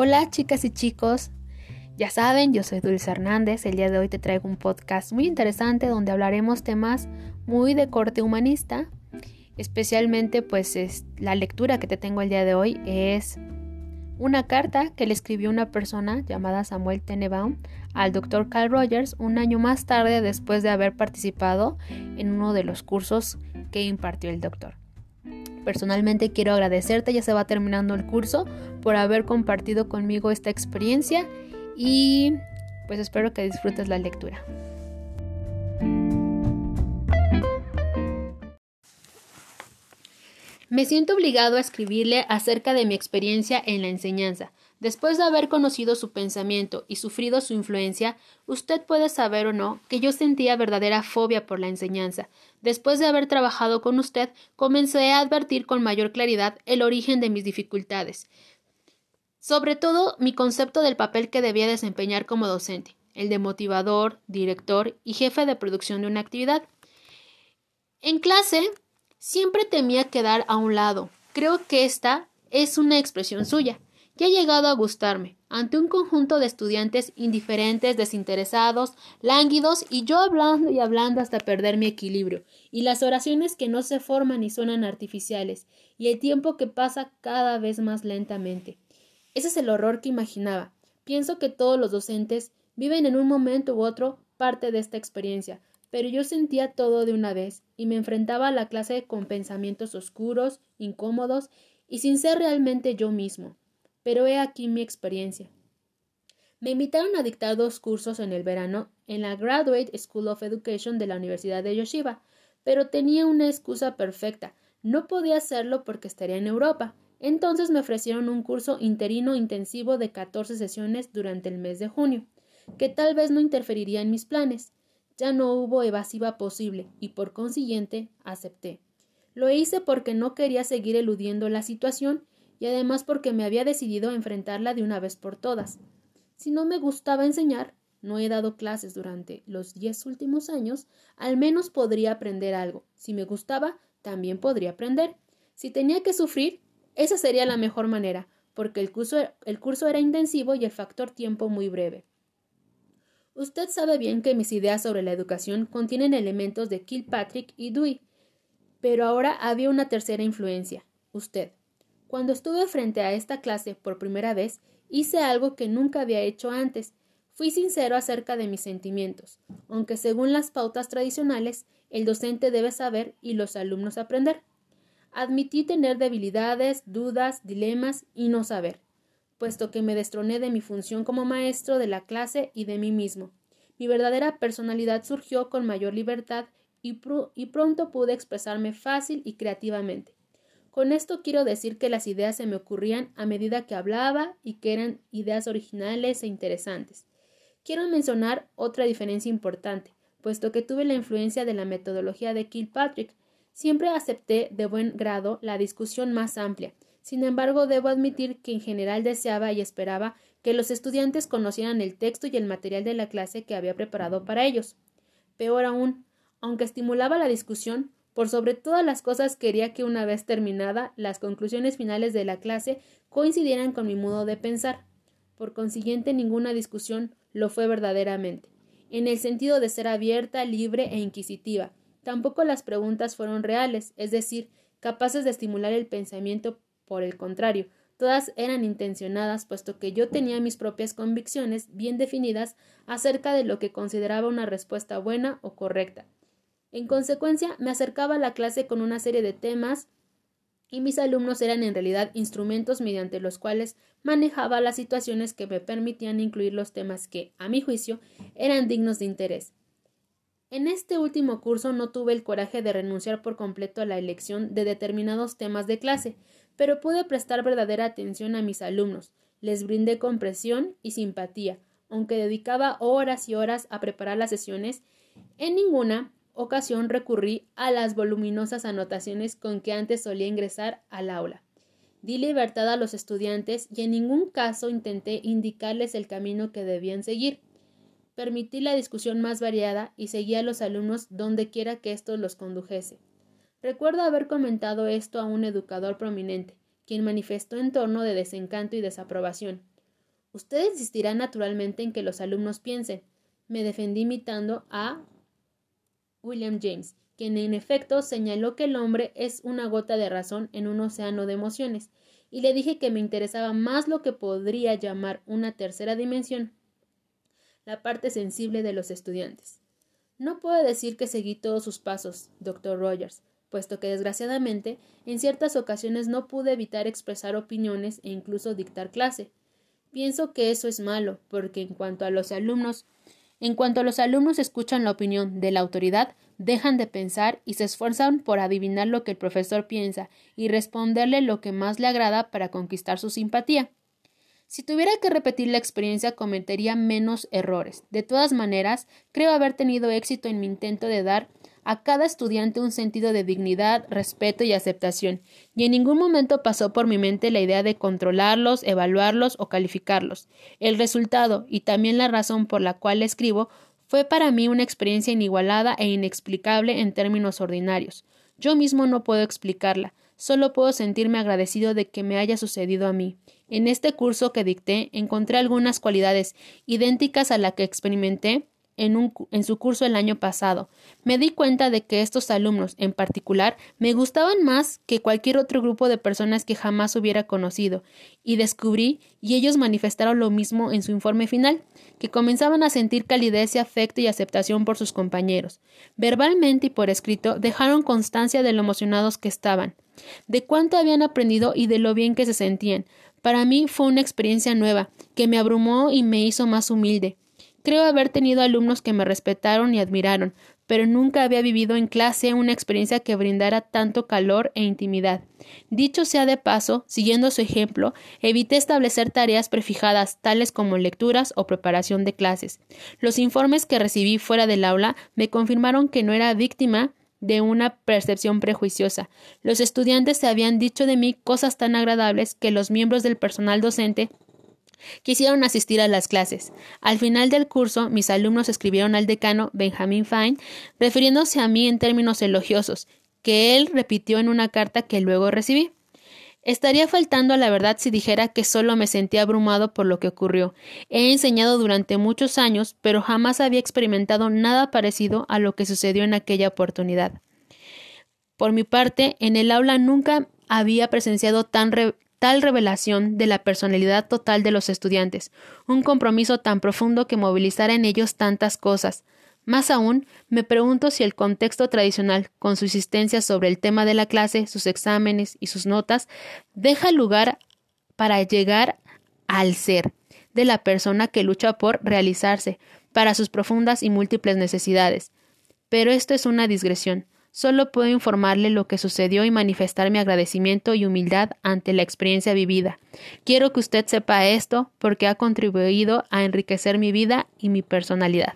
Hola chicas y chicos, ya saben, yo soy Dulce Hernández, el día de hoy te traigo un podcast muy interesante donde hablaremos temas muy de corte humanista, especialmente pues es, la lectura que te tengo el día de hoy es una carta que le escribió una persona llamada Samuel Tenenbaum al doctor Carl Rogers un año más tarde después de haber participado en uno de los cursos que impartió el doctor. Personalmente quiero agradecerte, ya se va terminando el curso, por haber compartido conmigo esta experiencia y pues espero que disfrutes la lectura. Me siento obligado a escribirle acerca de mi experiencia en la enseñanza. Después de haber conocido su pensamiento y sufrido su influencia, usted puede saber o no que yo sentía verdadera fobia por la enseñanza. Después de haber trabajado con usted, comencé a advertir con mayor claridad el origen de mis dificultades. Sobre todo mi concepto del papel que debía desempeñar como docente, el de motivador, director y jefe de producción de una actividad. En clase siempre temía quedar a un lado. Creo que esta es una expresión suya. Ya ha llegado a gustarme, ante un conjunto de estudiantes indiferentes, desinteresados, lánguidos, y yo hablando y hablando hasta perder mi equilibrio, y las oraciones que no se forman y suenan artificiales, y el tiempo que pasa cada vez más lentamente. Ese es el horror que imaginaba. Pienso que todos los docentes viven en un momento u otro parte de esta experiencia, pero yo sentía todo de una vez y me enfrentaba a la clase con pensamientos oscuros, incómodos y sin ser realmente yo mismo. Pero he aquí mi experiencia. Me invitaron a dictar dos cursos en el verano en la Graduate School of Education de la Universidad de Yoshiba, pero tenía una excusa perfecta. No podía hacerlo porque estaría en Europa. Entonces me ofrecieron un curso interino intensivo de 14 sesiones durante el mes de junio, que tal vez no interferiría en mis planes. Ya no hubo evasiva posible y por consiguiente acepté. Lo hice porque no quería seguir eludiendo la situación y además porque me había decidido a enfrentarla de una vez por todas. Si no me gustaba enseñar, no he dado clases durante los diez últimos años, al menos podría aprender algo. Si me gustaba, también podría aprender. Si tenía que sufrir, esa sería la mejor manera, porque el curso, el curso era intensivo y el factor tiempo muy breve. Usted sabe bien que mis ideas sobre la educación contienen elementos de Kilpatrick y Dewey, pero ahora había una tercera influencia, usted. Cuando estuve frente a esta clase por primera vez, hice algo que nunca había hecho antes. Fui sincero acerca de mis sentimientos, aunque según las pautas tradicionales, el docente debe saber y los alumnos aprender. Admití tener debilidades, dudas, dilemas y no saber, puesto que me destroné de mi función como maestro de la clase y de mí mismo. Mi verdadera personalidad surgió con mayor libertad y, y pronto pude expresarme fácil y creativamente. Con esto quiero decir que las ideas se me ocurrían a medida que hablaba y que eran ideas originales e interesantes. Quiero mencionar otra diferencia importante, puesto que tuve la influencia de la metodología de Kilpatrick, Siempre acepté de buen grado la discusión más amplia. Sin embargo, debo admitir que en general deseaba y esperaba que los estudiantes conocieran el texto y el material de la clase que había preparado para ellos. Peor aún, aunque estimulaba la discusión, por sobre todas las cosas quería que una vez terminada las conclusiones finales de la clase coincidieran con mi modo de pensar. Por consiguiente, ninguna discusión lo fue verdaderamente, en el sentido de ser abierta, libre e inquisitiva, Tampoco las preguntas fueron reales, es decir, capaces de estimular el pensamiento. Por el contrario, todas eran intencionadas, puesto que yo tenía mis propias convicciones bien definidas acerca de lo que consideraba una respuesta buena o correcta. En consecuencia, me acercaba a la clase con una serie de temas y mis alumnos eran en realidad instrumentos mediante los cuales manejaba las situaciones que me permitían incluir los temas que, a mi juicio, eran dignos de interés. En este último curso no tuve el coraje de renunciar por completo a la elección de determinados temas de clase, pero pude prestar verdadera atención a mis alumnos, les brindé comprensión y simpatía, aunque dedicaba horas y horas a preparar las sesiones, en ninguna ocasión recurrí a las voluminosas anotaciones con que antes solía ingresar al aula. Di libertad a los estudiantes y en ningún caso intenté indicarles el camino que debían seguir permití la discusión más variada y seguí a los alumnos donde quiera que estos los condujese. Recuerdo haber comentado esto a un educador prominente, quien manifestó en torno de desencanto y desaprobación. Usted insistirá naturalmente en que los alumnos piensen. Me defendí imitando a William James, quien en efecto señaló que el hombre es una gota de razón en un océano de emociones, y le dije que me interesaba más lo que podría llamar una tercera dimensión, la parte sensible de los estudiantes. No puedo decir que seguí todos sus pasos, doctor Rogers, puesto que desgraciadamente en ciertas ocasiones no pude evitar expresar opiniones e incluso dictar clase. Pienso que eso es malo, porque en cuanto a los alumnos en cuanto los alumnos escuchan la opinión de la autoridad, dejan de pensar y se esfuerzan por adivinar lo que el profesor piensa y responderle lo que más le agrada para conquistar su simpatía. Si tuviera que repetir la experiencia cometería menos errores. De todas maneras, creo haber tenido éxito en mi intento de dar a cada estudiante un sentido de dignidad, respeto y aceptación, y en ningún momento pasó por mi mente la idea de controlarlos, evaluarlos o calificarlos. El resultado, y también la razón por la cual escribo, fue para mí una experiencia inigualada e inexplicable en términos ordinarios. Yo mismo no puedo explicarla, solo puedo sentirme agradecido de que me haya sucedido a mí. En este curso que dicté encontré algunas cualidades idénticas a la que experimenté en, su curso el año pasado. Me di cuenta de que estos alumnos, en particular, me gustaban más que cualquier otro grupo de personas que jamás hubiera conocido, y descubrí, y ellos manifestaron lo mismo en su informe final, que comenzaban a sentir calidez y afecto y aceptación por sus compañeros. Verbalmente y por escrito dejaron constancia de lo emocionados que estaban, de cuánto habían aprendido y de lo bien que se sentían. Para mí fue una experiencia nueva, que me abrumó y me hizo más humilde. Creo haber tenido alumnos que me respetaron y admiraron, pero nunca había vivido en clase una experiencia que brindara tanto calor e intimidad. Dicho sea de paso, siguiendo su ejemplo, evité establecer tareas prefijadas tales como lecturas o preparación de clases. Los informes que recibí fuera del aula me confirmaron que no era víctima de una percepción prejuiciosa. Los estudiantes se habían dicho de mí cosas tan agradables que los miembros del personal docente Quisieron asistir a las clases. Al final del curso, mis alumnos escribieron al decano Benjamin Fine, refiriéndose a mí en términos elogiosos, que él repitió en una carta que luego recibí. Estaría faltando a la verdad si dijera que solo me sentía abrumado por lo que ocurrió. He enseñado durante muchos años, pero jamás había experimentado nada parecido a lo que sucedió en aquella oportunidad. Por mi parte, en el aula nunca había presenciado tan, tal revelación de la personalidad total de los estudiantes, un compromiso tan profundo que movilizara en ellos tantas cosas. Más aún, me pregunto si el contexto tradicional, con su insistencia sobre el tema de la clase, sus exámenes y sus notas, deja lugar para llegar al ser de la persona que lucha por realizarse, para sus profundas y múltiples necesidades. Pero esto es una digresión. Solo puedo informarle lo que sucedió y manifestar mi agradecimiento y humildad ante la experiencia vivida. Quiero que usted sepa esto porque ha contribuido a enriquecer mi vida y mi personalidad.